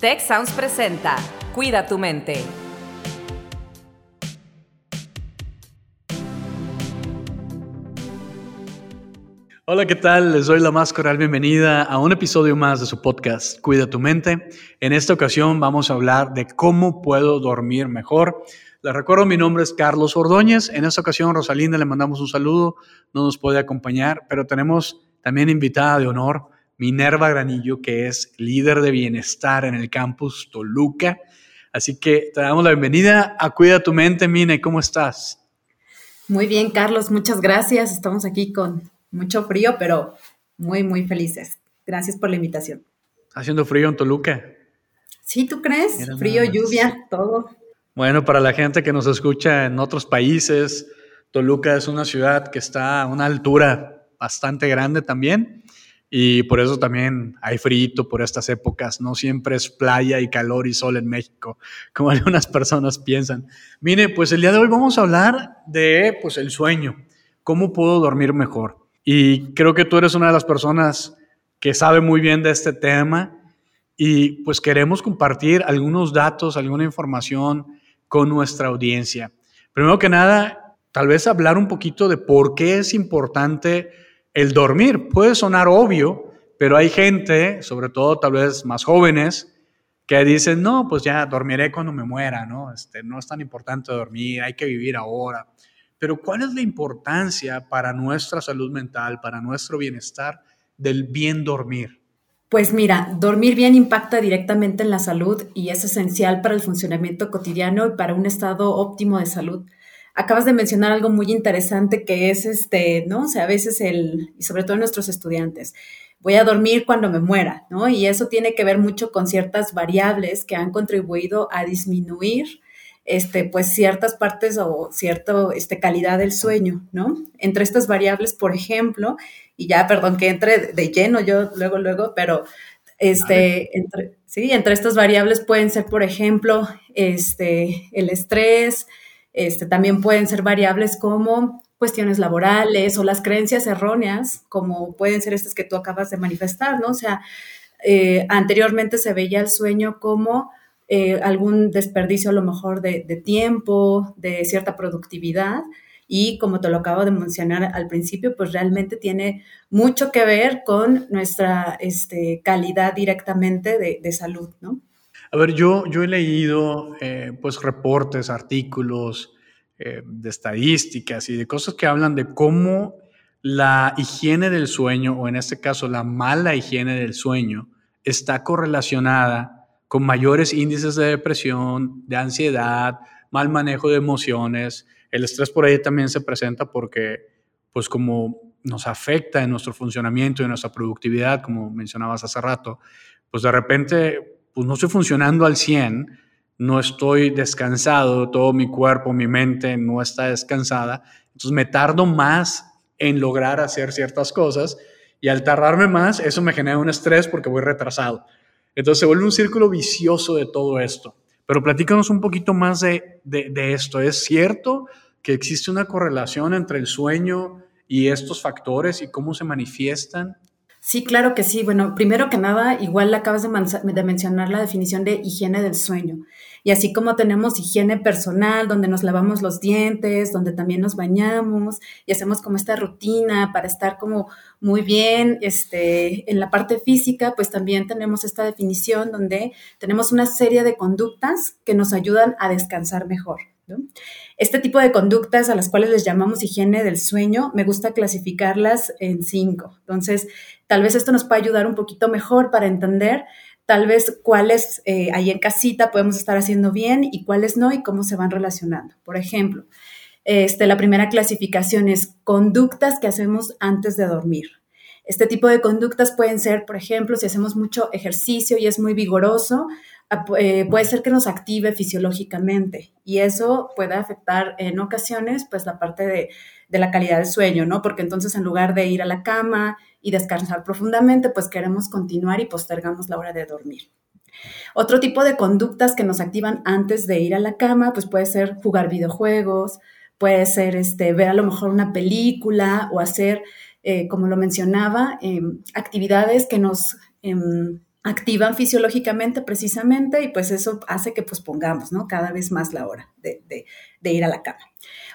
Tech Sounds presenta Cuida tu mente. Hola, ¿qué tal? Les doy la más cordial bienvenida a un episodio más de su podcast Cuida tu mente. En esta ocasión vamos a hablar de cómo puedo dormir mejor. Les recuerdo, mi nombre es Carlos Ordóñez. En esta ocasión, Rosalinda, le mandamos un saludo. No nos puede acompañar, pero tenemos también invitada de honor Minerva Granillo, que es líder de bienestar en el campus Toluca. Así que te damos la bienvenida a Cuida tu mente, Mine, ¿cómo estás? Muy bien, Carlos, muchas gracias. Estamos aquí con mucho frío, pero muy, muy felices. Gracias por la invitación. ¿Haciendo frío en Toluca? Sí, ¿tú crees? frío, lluvia, todo. Bueno, para la gente que nos escucha en otros países, Toluca es una ciudad que está a una altura bastante grande también y por eso también hay frío por estas épocas. No siempre es playa y calor y sol en México, como algunas personas piensan. Mire, pues el día de hoy vamos a hablar de pues el sueño, cómo puedo dormir mejor. Y creo que tú eres una de las personas que sabe muy bien de este tema y pues queremos compartir algunos datos, alguna información con nuestra audiencia. Primero que nada, tal vez hablar un poquito de por qué es importante el dormir. Puede sonar obvio, pero hay gente, sobre todo tal vez más jóvenes, que dicen, no, pues ya dormiré cuando me muera, ¿no? Este, no es tan importante dormir, hay que vivir ahora. Pero ¿cuál es la importancia para nuestra salud mental, para nuestro bienestar del bien dormir? Pues mira, dormir bien impacta directamente en la salud y es esencial para el funcionamiento cotidiano y para un estado óptimo de salud acabas de mencionar algo muy interesante que es este, ¿no? O sea, a veces el, y sobre todo nuestros estudiantes, voy a dormir cuando me muera, ¿no? Y eso tiene que ver mucho con ciertas variables que han contribuido a disminuir este, pues ciertas partes o cierta este, calidad del sueño, ¿no? Entre estas variables, por ejemplo, y ya, perdón que entre de lleno yo luego, luego, pero este, entre, sí, entre estas variables pueden ser, por ejemplo, este, el estrés, este, también pueden ser variables como cuestiones laborales o las creencias erróneas, como pueden ser estas que tú acabas de manifestar, ¿no? O sea, eh, anteriormente se veía el sueño como eh, algún desperdicio a lo mejor de, tiempo, de cierta productividad, y como te lo acabo de mencionar al principio, pues realmente tiene mucho que ver con nuestra este, calidad directamente de, de salud, ¿no? A ver, yo, yo he leído eh, pues reportes, artículos eh, de estadísticas y de cosas que hablan de cómo la higiene del sueño, o en este caso la mala higiene del sueño, está correlacionada con mayores índices de depresión, de ansiedad, mal manejo de emociones. El estrés por ahí también se presenta porque, pues como nos afecta en nuestro funcionamiento y en nuestra productividad, como mencionabas hace rato, pues de repente pues no estoy funcionando al 100, no estoy descansado, todo mi cuerpo, mi mente no está descansada, entonces me tardo más en lograr hacer ciertas cosas y al tardarme más, eso me genera un estrés porque voy retrasado. Entonces se vuelve un círculo vicioso de todo esto. Pero platícanos un poquito más de, de, de esto. ¿Es cierto que existe una correlación entre el sueño y estos factores y cómo se manifiestan? Sí, claro que sí. Bueno, primero que nada, igual acabas de, mencionar la definición de higiene del sueño. Y así como tenemos higiene personal, donde nos lavamos los dientes, donde también nos bañamos y hacemos como esta rutina para estar como muy bien este, en la parte física, pues también tenemos esta definición donde tenemos una serie de conductas que nos ayudan a descansar mejor. Este tipo de conductas a las cuales les llamamos higiene del sueño, me gusta clasificarlas en cinco. Entonces, tal vez esto nos puede ayudar un poquito mejor para entender tal vez cuáles eh, ahí en casita podemos estar haciendo bien y cuáles no y cómo se van relacionando. Por ejemplo, este, la primera clasificación es conductas que hacemos antes de dormir. Este tipo de conductas pueden ser, por ejemplo, si hacemos mucho ejercicio y es muy vigoroso, eh, puede ser que nos active fisiológicamente y eso puede afectar en ocasiones pues la parte de, de, la calidad del sueño, ¿no? Porque entonces en lugar de ir a la cama y descansar profundamente, pues queremos continuar y postergamos la hora de dormir. Otro tipo de conductas que nos activan antes de ir a la cama, pues puede ser jugar videojuegos, puede ser este, ver a lo mejor una película o hacer, eh, como lo mencionaba, em, actividades que nos em, activan fisiológicamente precisamente y pues eso hace que pospongamos, ¿no? Cada vez más la hora de, de ir a la cama.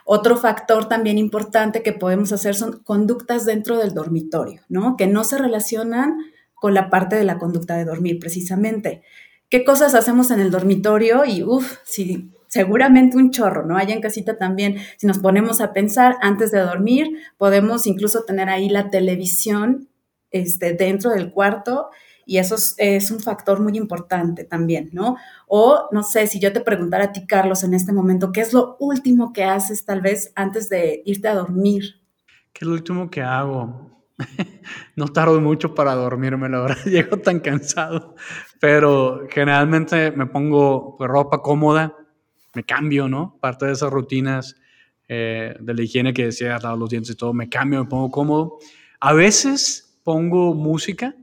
Otro factor también importante que podemos hacer son conductas dentro del dormitorio, ¿no? Que no se relacionan con la parte de la conducta de dormir precisamente. ¿Qué cosas hacemos en el dormitorio? Y uff, si seguramente un chorro, ¿no? Allá en casita también, si nos ponemos a pensar antes de dormir, podemos incluso tener ahí la televisión este, dentro del cuarto y eso es, un factor muy importante también, ¿no? O no sé, si yo te preguntara a ti, Carlos, en este momento, ¿qué es lo último que haces tal vez antes de irte a dormir? ¿Qué es lo último que hago? no tardo mucho para dormirme, la verdad, llego tan cansado, pero generalmente me pongo pues, ropa cómoda, me cambio, ¿no? Parte de esas rutinas eh, de la higiene que decía, lavar los dientes y todo, me cambio, me pongo cómodo. A veces pongo música,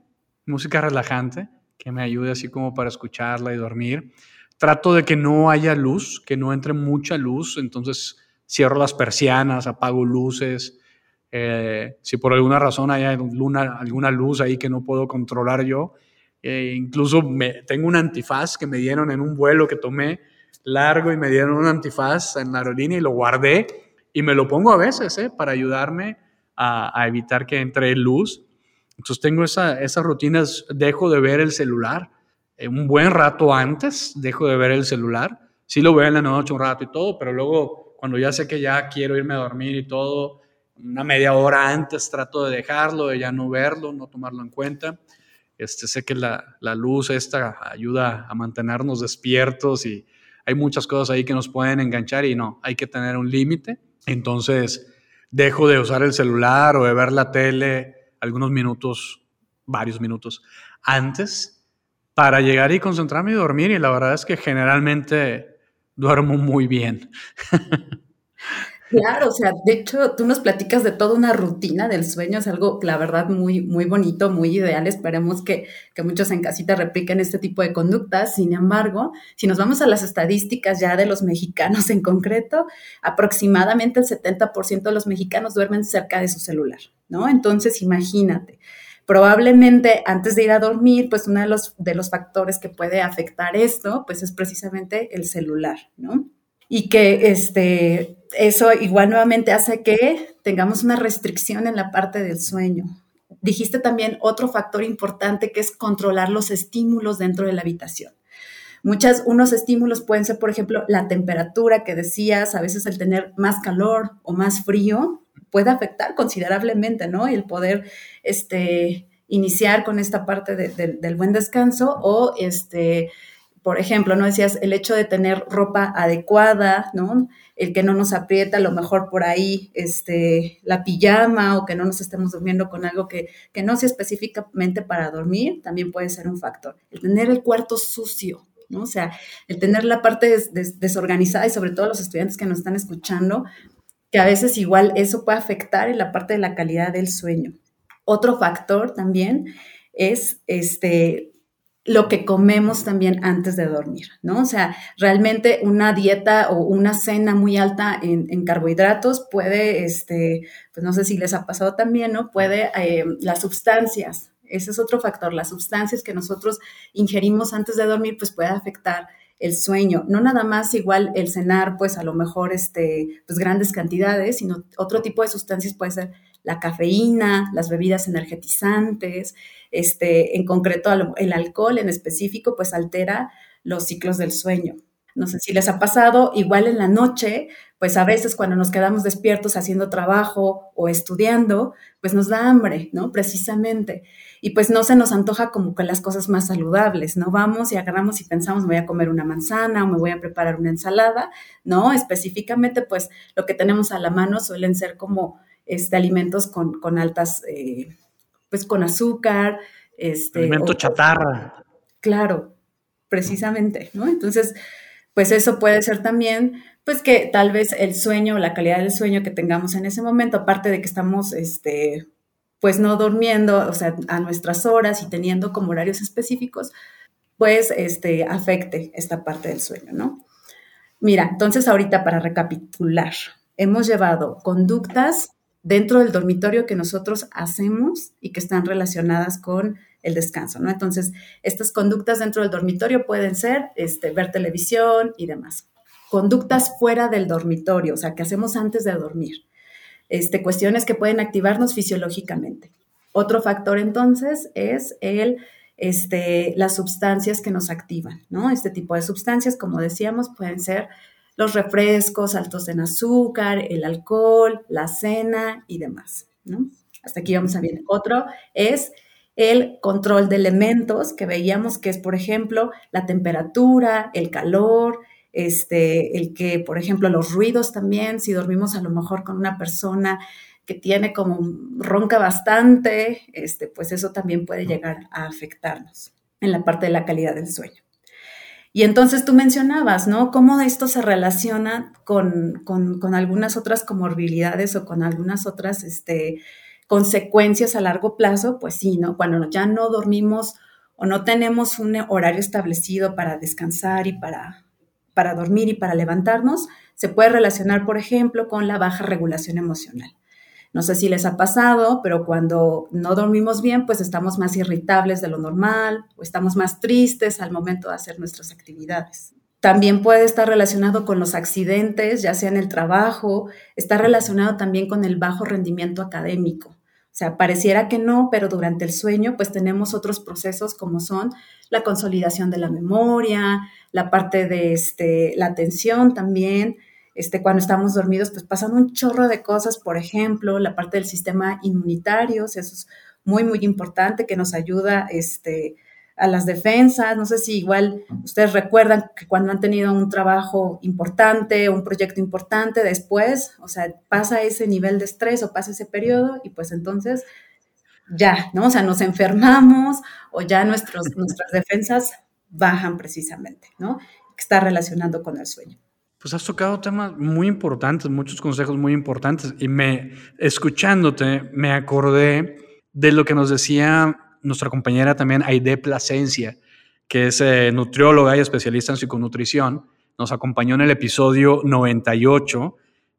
música relajante, que me ayude así como para escucharla y dormir. Trato de que no haya luz, que no entre mucha luz, entonces cierro las persianas, apago luces. Eh, si por alguna razón hay alguna, alguna luz ahí que no puedo controlar yo, eh, incluso tengo un antifaz que me dieron en un vuelo que tomé largo y me dieron un antifaz en la aerolínea y lo guardé y me lo pongo a veces eh, para ayudarme a, evitar que entre luz. Entonces tengo esa, esas rutinas, dejo de ver el celular eh, un buen rato antes, dejo de ver el celular. Sí lo veo en la noche un rato y todo, pero luego cuando ya sé que ya quiero irme a dormir y todo, una media hora antes trato de dejarlo, de ya no verlo, no tomarlo en cuenta. Este, sé que la, la luz esta ayuda a mantenernos despiertos y hay muchas cosas ahí que nos pueden enganchar y no, hay que tener un límite. Entonces, dejo de usar el celular o de ver la tele algunos minutos, varios minutos antes para llegar y concentrarme y dormir y la verdad es que generalmente duermo muy bien. Claro, o sea, de hecho, tú nos platicas de toda una rutina del sueño, es algo, la verdad, muy, muy bonito, muy ideal. Esperemos que, que, muchos en casita repliquen este tipo de conductas. Sin embargo, si nos vamos a las estadísticas ya de los mexicanos en concreto, aproximadamente el 70% de los mexicanos duermen cerca de su celular, ¿no? Entonces, imagínate. Probablemente antes de ir a dormir, pues uno de los, de los factores que puede afectar esto, pues es precisamente el celular, ¿no? Y que este, eso igual nuevamente hace que tengamos una restricción en la parte del sueño. Dijiste también otro factor importante que es controlar los estímulos dentro de la habitación. Muchas, unos estímulos pueden ser, por ejemplo, la temperatura que decías, a veces el tener más calor o más frío puede afectar considerablemente, ¿no? El poder, este, iniciar con esta parte del buen descanso o, este, por ejemplo, ¿no? Decías el hecho de tener ropa adecuada, ¿no? El que no nos aprieta, a lo mejor por ahí, este, la pijama o que no nos estemos durmiendo con algo que, que no sea específicamente para dormir, también puede ser un factor. El tener el cuarto sucio, ¿no? O sea, el tener la parte desorganizada y sobre todo los estudiantes que nos están escuchando, que a veces igual eso puede afectar en la parte de la calidad del sueño. Otro factor también es este, lo que comemos también antes de dormir, ¿no? O sea, realmente una dieta o una cena muy alta en, carbohidratos puede, este, pues no sé si les ha pasado también, ¿no? Puede, eh, las sustancias, ese es otro factor, las sustancias que nosotros ingerimos antes de dormir, pues puede afectar el sueño, no nada más igual el cenar, pues a lo mejor, este, pues grandes cantidades, sino otro tipo de sustancias puede ser la cafeína, las bebidas energetizantes, este, en concreto el alcohol en específico, pues altera los ciclos del sueño. No sé si les ha pasado, igual en la noche, pues a veces cuando nos quedamos despiertos haciendo trabajo o estudiando, pues nos da hambre, ¿no? Precisamente. Y pues no se nos antoja como que las cosas más saludables, ¿no? Vamos y agarramos y pensamos, voy a comer una manzana o me voy a preparar una ensalada, ¿no? Específicamente, pues lo que tenemos a la mano suelen ser como este, alimentos con, con altas, eh, pues con azúcar. Este, Alimento chatarra. Claro, precisamente, ¿no? Entonces, pues eso puede ser también, pues que tal vez el sueño, la calidad del sueño que tengamos en ese momento, aparte de que estamos, este, pues no durmiendo, o sea, a nuestras horas y teniendo como horarios específicos, pues este, afecte esta parte del sueño, ¿no? Mira, entonces ahorita para recapitular, hemos llevado conductas dentro del dormitorio que nosotros hacemos y que están relacionadas con el descanso, ¿no? Entonces, estas conductas dentro del dormitorio pueden ser este, ver televisión y demás. Conductas fuera del dormitorio, o sea, que hacemos antes de dormir. Este, cuestiones que pueden activarnos fisiológicamente. Otro factor entonces es el, este, las sustancias que nos activan, ¿no? Este tipo de sustancias, como decíamos, pueden ser los refrescos altos en azúcar, el alcohol, la cena y demás. Hasta aquí vamos a ver. Otro es el control de elementos, que veíamos que es, por ejemplo, la temperatura, el calor, este, el que, por ejemplo, los ruidos también, si dormimos a lo mejor con una persona que tiene como ronca bastante, este, pues eso también puede llegar a afectarnos en la parte de la calidad del sueño. Y entonces tú mencionabas, ¿no? Cómo esto se relaciona con, con, algunas otras comorbilidades o con algunas otras este, consecuencias a largo plazo. Pues sí, ¿no? Cuando ya no dormimos o no tenemos un horario establecido para descansar y para, para dormir y para levantarnos, se puede relacionar, por ejemplo, con la baja regulación emocional. No sé si les ha pasado, pero cuando no dormimos bien, pues estamos más irritables de lo normal o estamos más tristes al momento de hacer nuestras actividades. También puede estar relacionado con los accidentes, ya sea en el trabajo, está relacionado también con el bajo rendimiento académico. O sea, pareciera que no, pero durante el sueño pues tenemos otros procesos como son la consolidación de la memoria, la parte de este, la atención también, este, cuando estamos dormidos, pues pasan un chorro de cosas, por ejemplo, la parte del sistema inmunitario, eso es muy, muy importante, que nos ayuda este, a las defensas. No sé si igual ustedes recuerdan que cuando han tenido un trabajo importante, un proyecto importante, después, o sea, pasa ese nivel de estrés o pasa ese periodo y pues entonces ya, ¿no? O sea, nos enfermamos o ya nuestros, nuestras defensas bajan precisamente, ¿no? Está relacionado con el sueño. Pues has tocado temas muy importantes, muchos consejos muy importantes y me escuchándote me acordé de lo que nos decía nuestra compañera también Aide Plasencia, que es eh, nutrióloga y especialista en psiconutrición. Nos acompañó en el episodio 98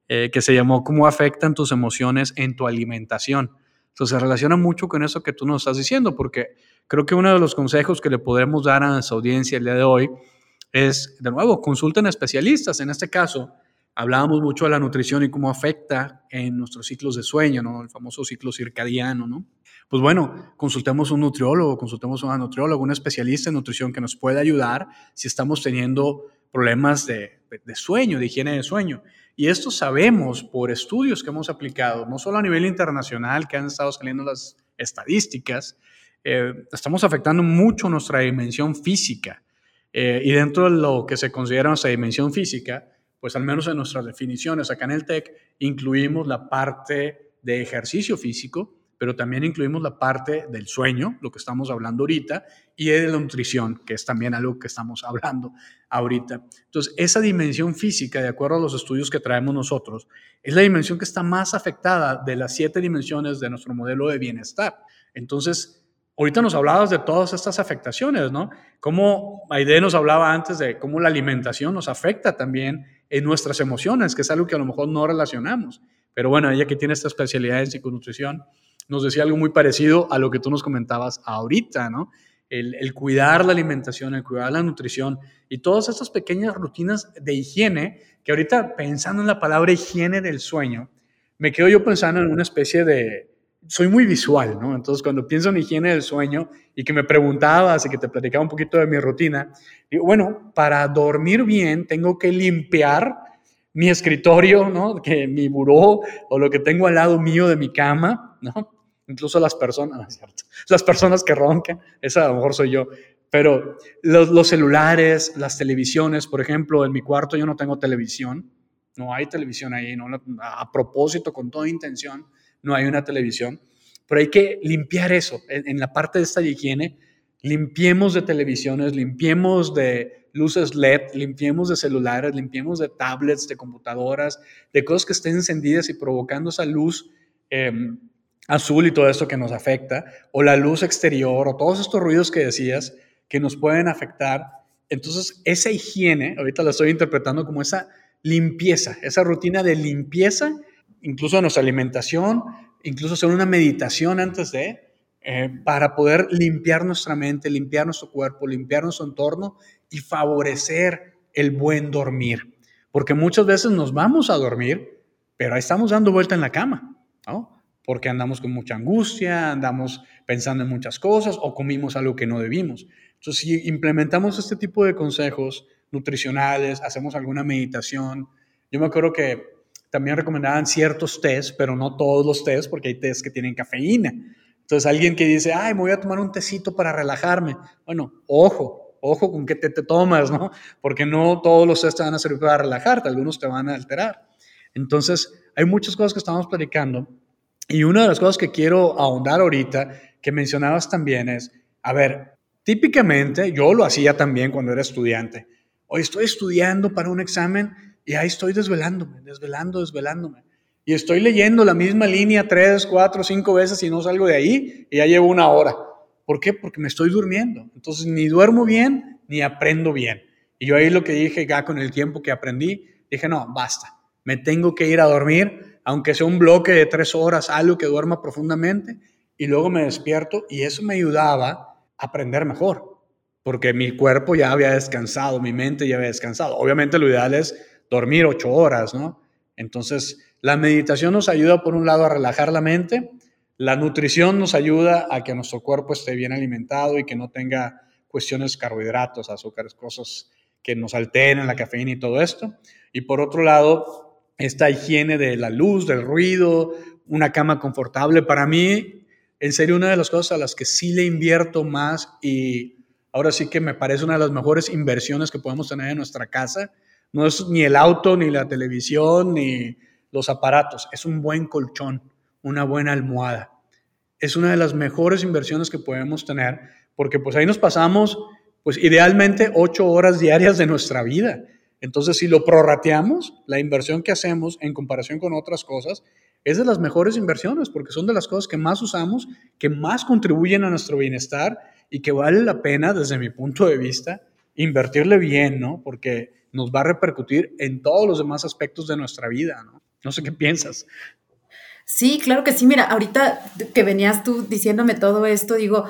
eh, que se llamó ¿Cómo afectan tus emociones en tu alimentación? Entonces se relaciona mucho con eso que tú nos estás diciendo, porque creo que uno de los consejos que le podremos dar a nuestra audiencia el día de hoy es, de nuevo, consulten especialistas. En este caso, hablábamos mucho de la nutrición y cómo afecta en nuestros ciclos de sueño, ¿no? El famoso ciclo circadiano, ¿no? Pues bueno, consultemos un nutriólogo, consultemos a una nutrióloga, un especialista en nutrición que nos pueda ayudar si estamos teniendo problemas de, sueño, de higiene de sueño. Y esto sabemos por estudios que hemos aplicado, no solo a nivel internacional, que han estado saliendo las estadísticas, eh, estamos afectando mucho nuestra dimensión física. Eh, y dentro de lo que se considera nuestra dimensión física, pues al menos en nuestras definiciones acá en el TEC, incluimos la parte de ejercicio físico, pero también incluimos la parte del sueño, lo que estamos hablando ahorita, y de la nutrición, que es también algo que estamos hablando ahorita. Entonces, esa dimensión física, de acuerdo a los estudios que traemos nosotros, es la dimensión que está más afectada de las siete dimensiones de nuestro modelo de bienestar. Entonces, Ahorita nos hablabas de todas estas afectaciones, ¿no? Como Aide nos hablaba antes de cómo la alimentación nos afecta también en nuestras emociones, que es algo que a lo mejor no relacionamos. Pero bueno, ella que tiene esta especialidad en psiconutrición, nos decía algo muy parecido a lo que tú nos comentabas ahorita, ¿no? El, el, cuidar la alimentación, el cuidar la nutrición y todas estas pequeñas rutinas de higiene, que ahorita pensando en la palabra higiene del sueño, me quedo yo pensando en una especie de, soy muy visual, ¿no? Entonces, cuando pienso en higiene del sueño y que me preguntabas y que te platicaba un poquito de mi rutina, digo, bueno, para dormir bien tengo que limpiar mi escritorio, ¿no? Que mi buró o lo que tengo al lado mío de mi cama, ¿no? Incluso las personas, ¿cierto? Las personas que roncan, esa a lo mejor soy yo. Pero los, los celulares, las televisiones, por ejemplo, en mi cuarto yo no tengo televisión, no hay televisión ahí, ¿no? A propósito, con toda intención no hay una televisión, pero hay que limpiar eso. En, la parte de esta higiene, limpiemos de televisiones, limpiemos de luces LED, limpiemos de celulares, limpiemos de tablets, de computadoras, de cosas que estén encendidas y provocando esa luz em, azul y todo esto que nos afecta, o la luz exterior, o todos estos ruidos que decías que nos pueden afectar. Entonces, esa higiene, ahorita la estoy interpretando como esa limpieza, esa rutina de limpieza incluso nuestra alimentación, incluso hacer una meditación antes de, eh, para poder limpiar nuestra mente, limpiar nuestro cuerpo, limpiar nuestro entorno y favorecer el buen dormir. Porque muchas veces nos vamos a dormir, pero ahí estamos dando vuelta en la cama, ¿no? Porque andamos con mucha angustia, andamos pensando en muchas cosas o comimos algo que no debimos. Entonces, si implementamos este tipo de consejos nutricionales, hacemos alguna meditación, yo me acuerdo que también recomendaban ciertos test, pero no todos los test, porque hay test que tienen cafeína. Entonces, alguien que dice, ay, me voy a tomar un tecito para relajarme. Bueno, ojo, ojo con qué te, te tomas, ¿no? Porque no todos los test te van a servir para relajarte, algunos te van a alterar. Entonces, hay muchas cosas que estamos platicando. Y una de las cosas que quiero ahondar ahorita, que mencionabas también, es, a ver, típicamente yo lo hacía también cuando era estudiante. Hoy estoy estudiando para un examen y ahí estoy desvelándome, desvelando, desvelándome. Y estoy leyendo la misma línea tres, cuatro, cinco veces y no salgo de ahí y ya llevo una hora. ¿Por qué? Porque me estoy durmiendo. Entonces ni duermo bien ni aprendo bien. Y yo ahí lo que dije ya con el tiempo que aprendí, dije, no, basta. Me tengo que ir a dormir, aunque sea un bloque de tres horas, algo que duerma profundamente, y luego me despierto y eso me ayudaba a aprender mejor, porque mi cuerpo ya había descansado, mi mente ya había descansado. Obviamente lo ideal es dormir ocho horas, ¿no? Entonces, la meditación nos ayuda, por un lado, a relajar la mente, la nutrición nos ayuda a que nuestro cuerpo esté bien alimentado y que no tenga cuestiones carbohidratos, azúcares, cosas que nos alteren la cafeína y todo esto. Y por otro lado, esta higiene de la luz, del ruido, una cama confortable, para mí, en serio, una de las cosas a las que sí le invierto más y ahora sí que me parece una de las mejores inversiones que podemos tener en nuestra casa no es ni el auto, ni la televisión, ni los aparatos. Es un buen colchón, una buena almohada. Es una de las mejores inversiones que podemos tener porque pues ahí nos pasamos pues idealmente ocho horas diarias de nuestra vida. Entonces, si lo prorrateamos, la inversión que hacemos en comparación con otras cosas es de las mejores inversiones porque son de las cosas que más usamos, que más contribuyen a nuestro bienestar y que vale la pena, desde mi punto de vista, invertirle bien, ¿no? Porque nos va a repercutir en todos los demás aspectos de nuestra vida, ¿no? No sé qué piensas. Sí, claro que sí. Mira, ahorita que venías tú diciéndome todo esto, digo,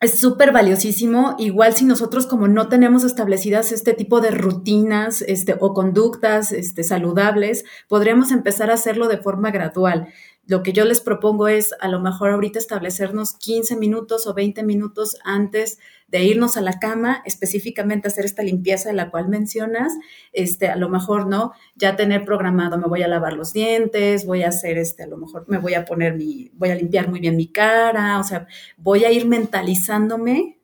es súper valiosísimo. Igual si nosotros como no tenemos establecidas este tipo de rutinas este, o conductas este, saludables, podríamos empezar a hacerlo de forma gradual lo que yo les propongo es a lo mejor ahorita establecernos 15 minutos o 20 minutos antes de irnos a la cama, específicamente hacer esta limpieza de la cual mencionas, este, a lo mejor, ¿no? Ya tener programado, me voy a lavar los dientes, voy a hacer, este, a lo mejor me voy a poner mi, voy a limpiar muy bien mi cara, o sea, voy a ir mentalizándome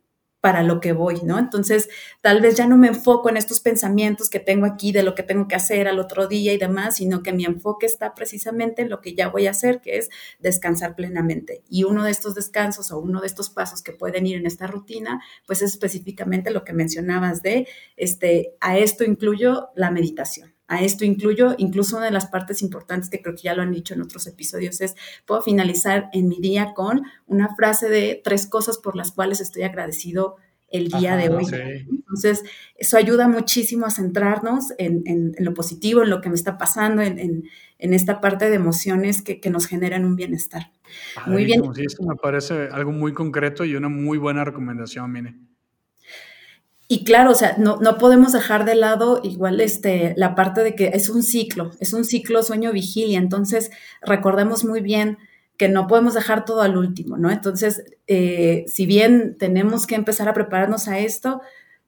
para lo que voy, ¿no? Entonces, tal vez ya no me enfoco en estos pensamientos que tengo aquí de lo que tengo que hacer al otro día y demás, sino que mi enfoque está precisamente en lo que ya voy a hacer, que es descansar plenamente. Y uno de estos descansos o uno de estos pasos que pueden ir en esta rutina, pues es específicamente lo que mencionabas de, este, a esto incluyo la meditación. A esto incluyo, incluso una de las partes importantes que creo que ya lo han dicho en otros episodios es, puedo finalizar en mi día con una frase de tres cosas por las cuales estoy agradecido el día de hoy. Entonces, eso ayuda muchísimo a centrarnos en, lo positivo, en lo que me está pasando, en, esta parte de emociones que, nos generan un bienestar. muy bien. Sí, esto me parece algo muy concreto y una muy buena recomendación, Mine. Y claro, o sea, no, no, podemos dejar de lado igual este, la parte de que es un ciclo, es un ciclo sueño-vigilia. Entonces, recordemos muy bien que no podemos dejar todo al último, ¿no? Entonces, eh, si bien tenemos que empezar a prepararnos a esto,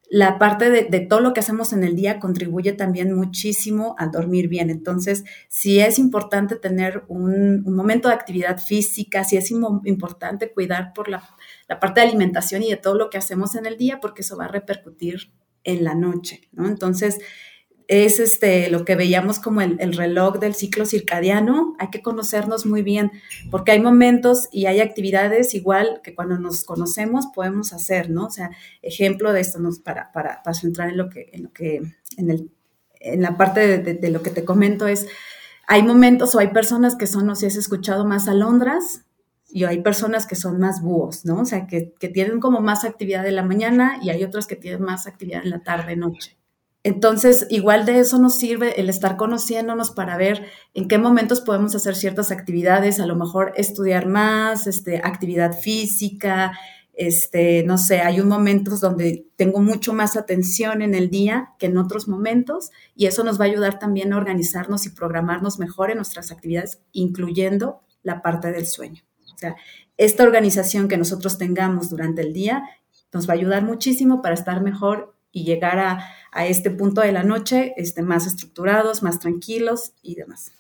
la parte de, todo lo que hacemos en el día contribuye también muchísimo al dormir bien. Entonces, si es importante tener un, momento de actividad física, si es importante cuidar por la, la, parte de alimentación y de todo lo que hacemos en el día, porque eso va a repercutir en la noche, ¿no? Entonces, es este, lo que veíamos como el, reloj del ciclo circadiano. Hay que conocernos muy bien, porque hay momentos y hay actividades igual que cuando nos conocemos podemos hacer, ¿no? O sea, ejemplo de esto, nos para, para, para centrar en lo que, en lo que, en, el, en la parte de, lo que te comento es, hay momentos o hay personas que son, no sé si has escuchado, más alondras, y hay personas que son más búhos, ¿no? O sea, que, tienen como más actividad en la mañana y hay otras que tienen más actividad en la tarde, noche. Entonces, igual de eso nos sirve el estar conociéndonos para ver en qué momentos podemos hacer ciertas actividades, a lo mejor estudiar más, este, actividad física, este, no sé, hay un momentos donde tengo mucho más atención en el día que en otros momentos y eso nos va a ayudar también a organizarnos y programarnos mejor en nuestras actividades, incluyendo la parte del sueño. O sea, esta organización que nosotros tengamos durante el día nos va a ayudar muchísimo para estar mejor y llegar a, este punto de la noche este, más estructurados, más tranquilos y demás.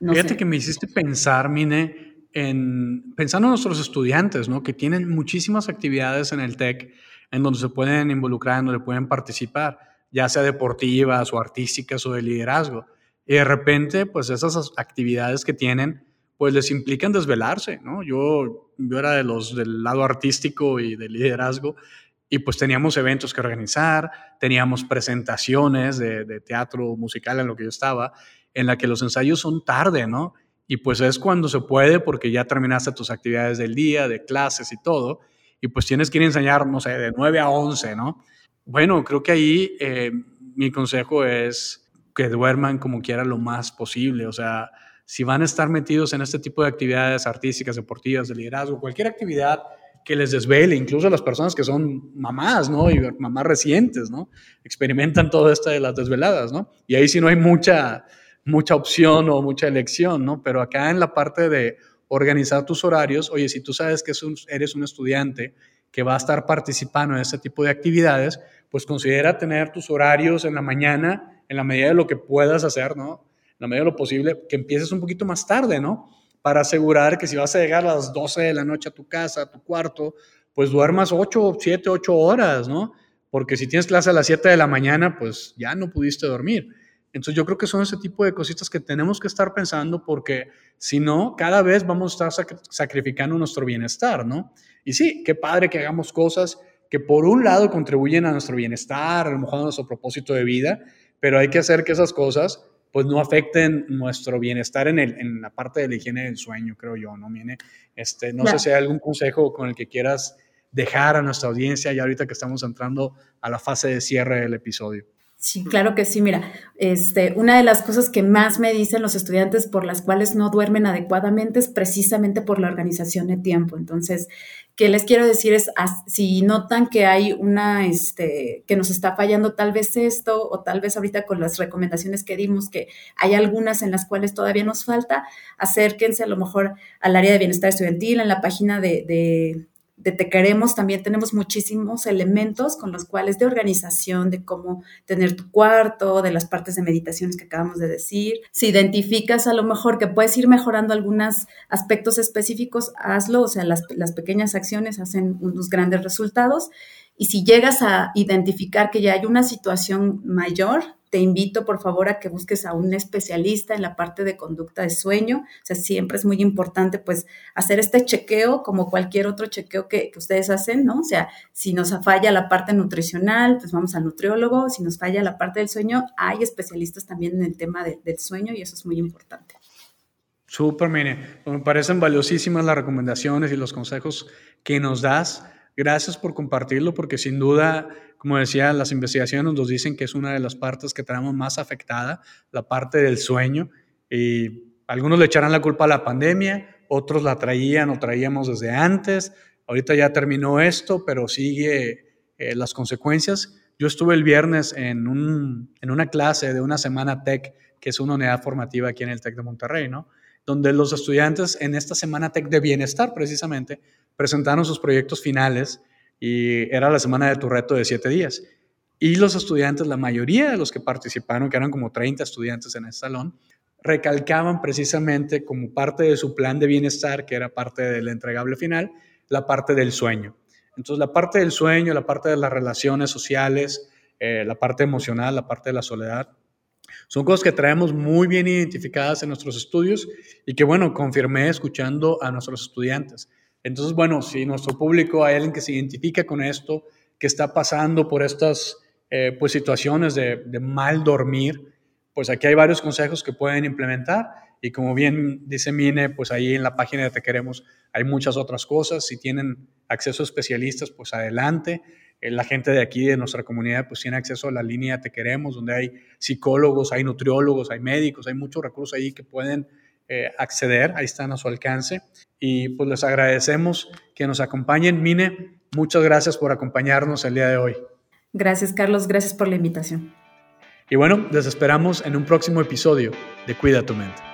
Fíjate que me hiciste pensar, Mine, en pensando en nuestros estudiantes, ¿no? Que tienen muchísimas actividades en el TEC en donde se pueden involucrar, en donde pueden participar, ya sea deportivas o artísticas o de liderazgo. Y de repente, pues esas actividades que tienen, pues les implican desvelarse, ¿no? Yo, yo era de los del lado artístico y de liderazgo y pues teníamos eventos que organizar, teníamos presentaciones de, teatro musical en lo que yo estaba, en la que los ensayos son tarde, ¿no? Y pues es cuando se puede porque ya terminaste tus actividades del día, de clases y todo, y pues tienes que ir a enseñar, no sé, de 9 a 11, ¿no? Bueno, creo que ahí eh, mi consejo es que duerman como quiera lo más posible, o sea, si van a estar metidos en este tipo de actividades artísticas, deportivas, de liderazgo, cualquier actividad que les desvele, incluso a las personas que son mamás, ¿no? Y mamás recientes, ¿no? Experimentan todo esto de las desveladas, ¿no? Y ahí sí no hay mucha, mucha opción o mucha elección, ¿no? Pero acá en la parte de organizar tus horarios, oye, si tú sabes que eres un estudiante que va a estar participando en este tipo de actividades, pues considera tener tus horarios en la mañana, en la medida de lo que puedas hacer, ¿no? La medida de lo posible, que empieces un poquito más tarde, ¿no? para asegurar que si vas a llegar a las 12 de la noche a tu casa, a tu cuarto, pues duermas 8, 7, 8 horas, ¿no? Porque si tienes clase a las 7 de la mañana, pues ya no pudiste dormir. Entonces yo creo que son ese tipo de cositas que tenemos que estar pensando porque si no, cada vez vamos a estar sacrificando nuestro bienestar, ¿no? Y sí, qué padre que hagamos cosas que por un lado contribuyen a nuestro bienestar, a lo mejor nuestro propósito de vida, pero hay que hacer que esas cosas pues no afecten nuestro bienestar en, el, en la parte de la higiene del sueño, creo yo, ¿no? Viene, este, no sé si hay algún consejo con el que quieras dejar a nuestra audiencia ya ahorita que estamos entrando a la fase de cierre del episodio. Sí, claro que sí. Mira, este, una de las cosas que más me dicen los estudiantes por las cuales no duermen adecuadamente es precisamente por la organización de tiempo. Entonces, ¿qué les quiero decir es, si notan que hay una, este, que nos está fallando tal vez esto, o tal vez ahorita con las recomendaciones que dimos, que hay algunas en las cuales todavía nos falta, acérquense a lo mejor al área de bienestar estudiantil, en la página de de Te Queremos también tenemos muchísimos elementos con los cuales de organización, de cómo tener tu cuarto, de las partes de meditaciones que acabamos de decir. Si identificas a lo mejor que puedes ir mejorando algunos aspectos específicos, hazlo, o sea, las, las pequeñas acciones hacen unos grandes resultados. Y si llegas a identificar que ya hay una situación mayor, te invito por favor a que busques a un especialista en la parte de conducta de sueño. O sea, siempre es muy importante pues hacer este chequeo como cualquier otro chequeo que, ustedes hacen, ¿no? O sea, si nos falla la parte nutricional, pues vamos al nutriólogo. Si nos falla la parte del sueño, hay especialistas también en el tema del sueño y eso es muy importante. Súper, mire, me parecen valiosísimas las recomendaciones y los consejos que nos das. Gracias por compartirlo porque sin duda como decía, las investigaciones nos dicen que es una de las partes que tenemos más afectada, la parte del sueño. Y algunos le echarán la culpa a la pandemia, otros la traían o traíamos desde antes. Ahorita ya terminó esto, pero sigue eh, las consecuencias. Yo estuve el viernes en, un, en una clase de una semana TEC, que es una unidad formativa aquí en el TEC de Monterrey, ¿no? Donde los estudiantes en esta semana TEC de bienestar, precisamente, presentaron sus proyectos finales y era la semana de tu reto de siete días. Y los estudiantes, la mayoría de los que participaron, que eran como 30 estudiantes en el salón, recalcaban precisamente como parte de su plan de bienestar, que era parte del entregable final, la parte del sueño. Entonces, la parte del sueño, la parte de las relaciones sociales, eh, la parte emocional, la parte de la soledad, son cosas que traemos muy bien identificadas en nuestros estudios y que, bueno, confirmé escuchando a nuestros estudiantes. Entonces, bueno, si nuestro público hay alguien que se identifica con esto, que está pasando por estas eh, pues, situaciones de, mal dormir, pues aquí hay varios consejos que pueden implementar. Y como bien dice Mine, pues ahí en la página de Te Queremos hay muchas otras cosas. Si tienen acceso a especialistas, pues adelante. eh, la gente de aquí, de nuestra comunidad, pues tiene acceso a la línea Te Queremos, donde hay psicólogos, hay nutriólogos, hay médicos, hay muchos recursos ahí que pueden eh, acceder, ahí están a su alcance. Y pues les agradecemos que nos acompañen. Mine, muchas gracias por acompañarnos el día de hoy. Gracias, Carlos, gracias por la invitación. Y bueno, les esperamos en un próximo episodio de Cuida tu mente.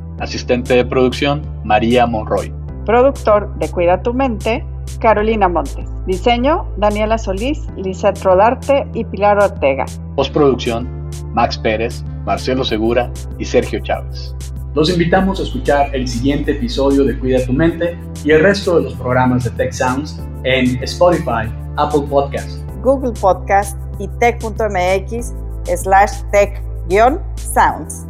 Asistente de producción, María Monroy. Productor de Cuida tu Mente, Carolina Montes. Diseño, Daniela Solís, Lisette Rodarte y Pilar Ortega. Postproducción, Max Pérez, Marcelo Segura y Sergio Chávez. Los invitamos a escuchar el siguiente episodio de Cuida tu Mente y el resto de los programas de Tech Sounds en Spotify, Apple Podcast, Google Podcast y tech.mx slash tech-sounds.